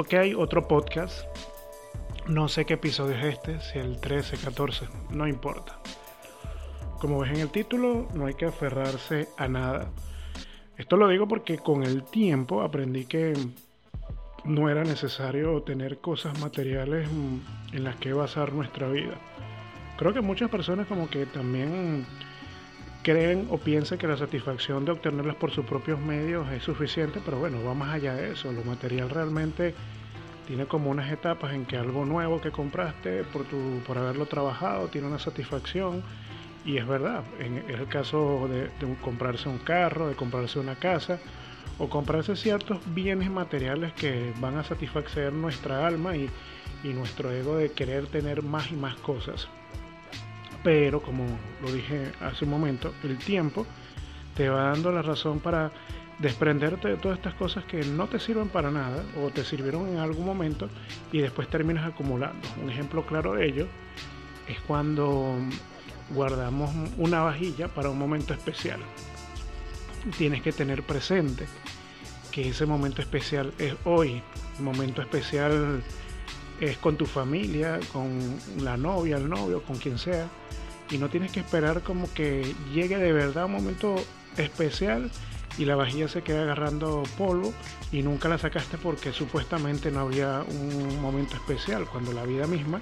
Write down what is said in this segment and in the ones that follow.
Ok, otro podcast. No sé qué episodio es este, si el 13, 14, no importa. Como ves en el título, no hay que aferrarse a nada. Esto lo digo porque con el tiempo aprendí que no era necesario tener cosas materiales en las que basar nuestra vida. Creo que muchas personas como que también creen o piensan que la satisfacción de obtenerlas por sus propios medios es suficiente, pero bueno, va más allá de eso. Lo material realmente tiene como unas etapas en que algo nuevo que compraste por, tu, por haberlo trabajado tiene una satisfacción y es verdad, en, el caso de, comprarse un carro, de comprarse una casa o comprarse ciertos bienes materiales que van a satisfacer nuestra alma y, y nuestro ego de querer tener más y más cosas pero como lo dije hace un momento, el tiempo te va dando la razón para desprenderte de todas estas cosas que no te sirven para nada o te sirvieron en algún momento y después terminas acumulando. Un ejemplo claro de ello es cuando guardamos una vajilla para un momento especial. Tienes que tener presente que ese momento especial es hoy. Momento especial es con tu familia, con la novia, el novio, con quien sea y no tienes que esperar como que llegue de verdad un momento especial y la vajilla se queda agarrando polvo y nunca la sacaste porque supuestamente no había un momento especial, cuando la vida misma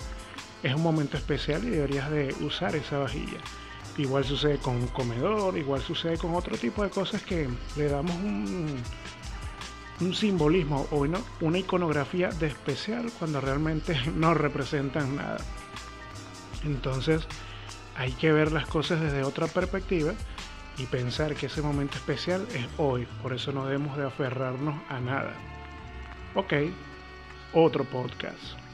es un momento especial y deberías de usar esa vajilla. Igual sucede con un comedor, igual sucede con otro tipo de cosas que le damos un, un simbolismo o una, una iconografía de especial cuando realmente no representan nada. Entonces, hay que ver las cosas desde otra perspectiva y pensar que ese momento especial es hoy, por eso no debemos de aferrarnos a nada. Ok, otro podcast.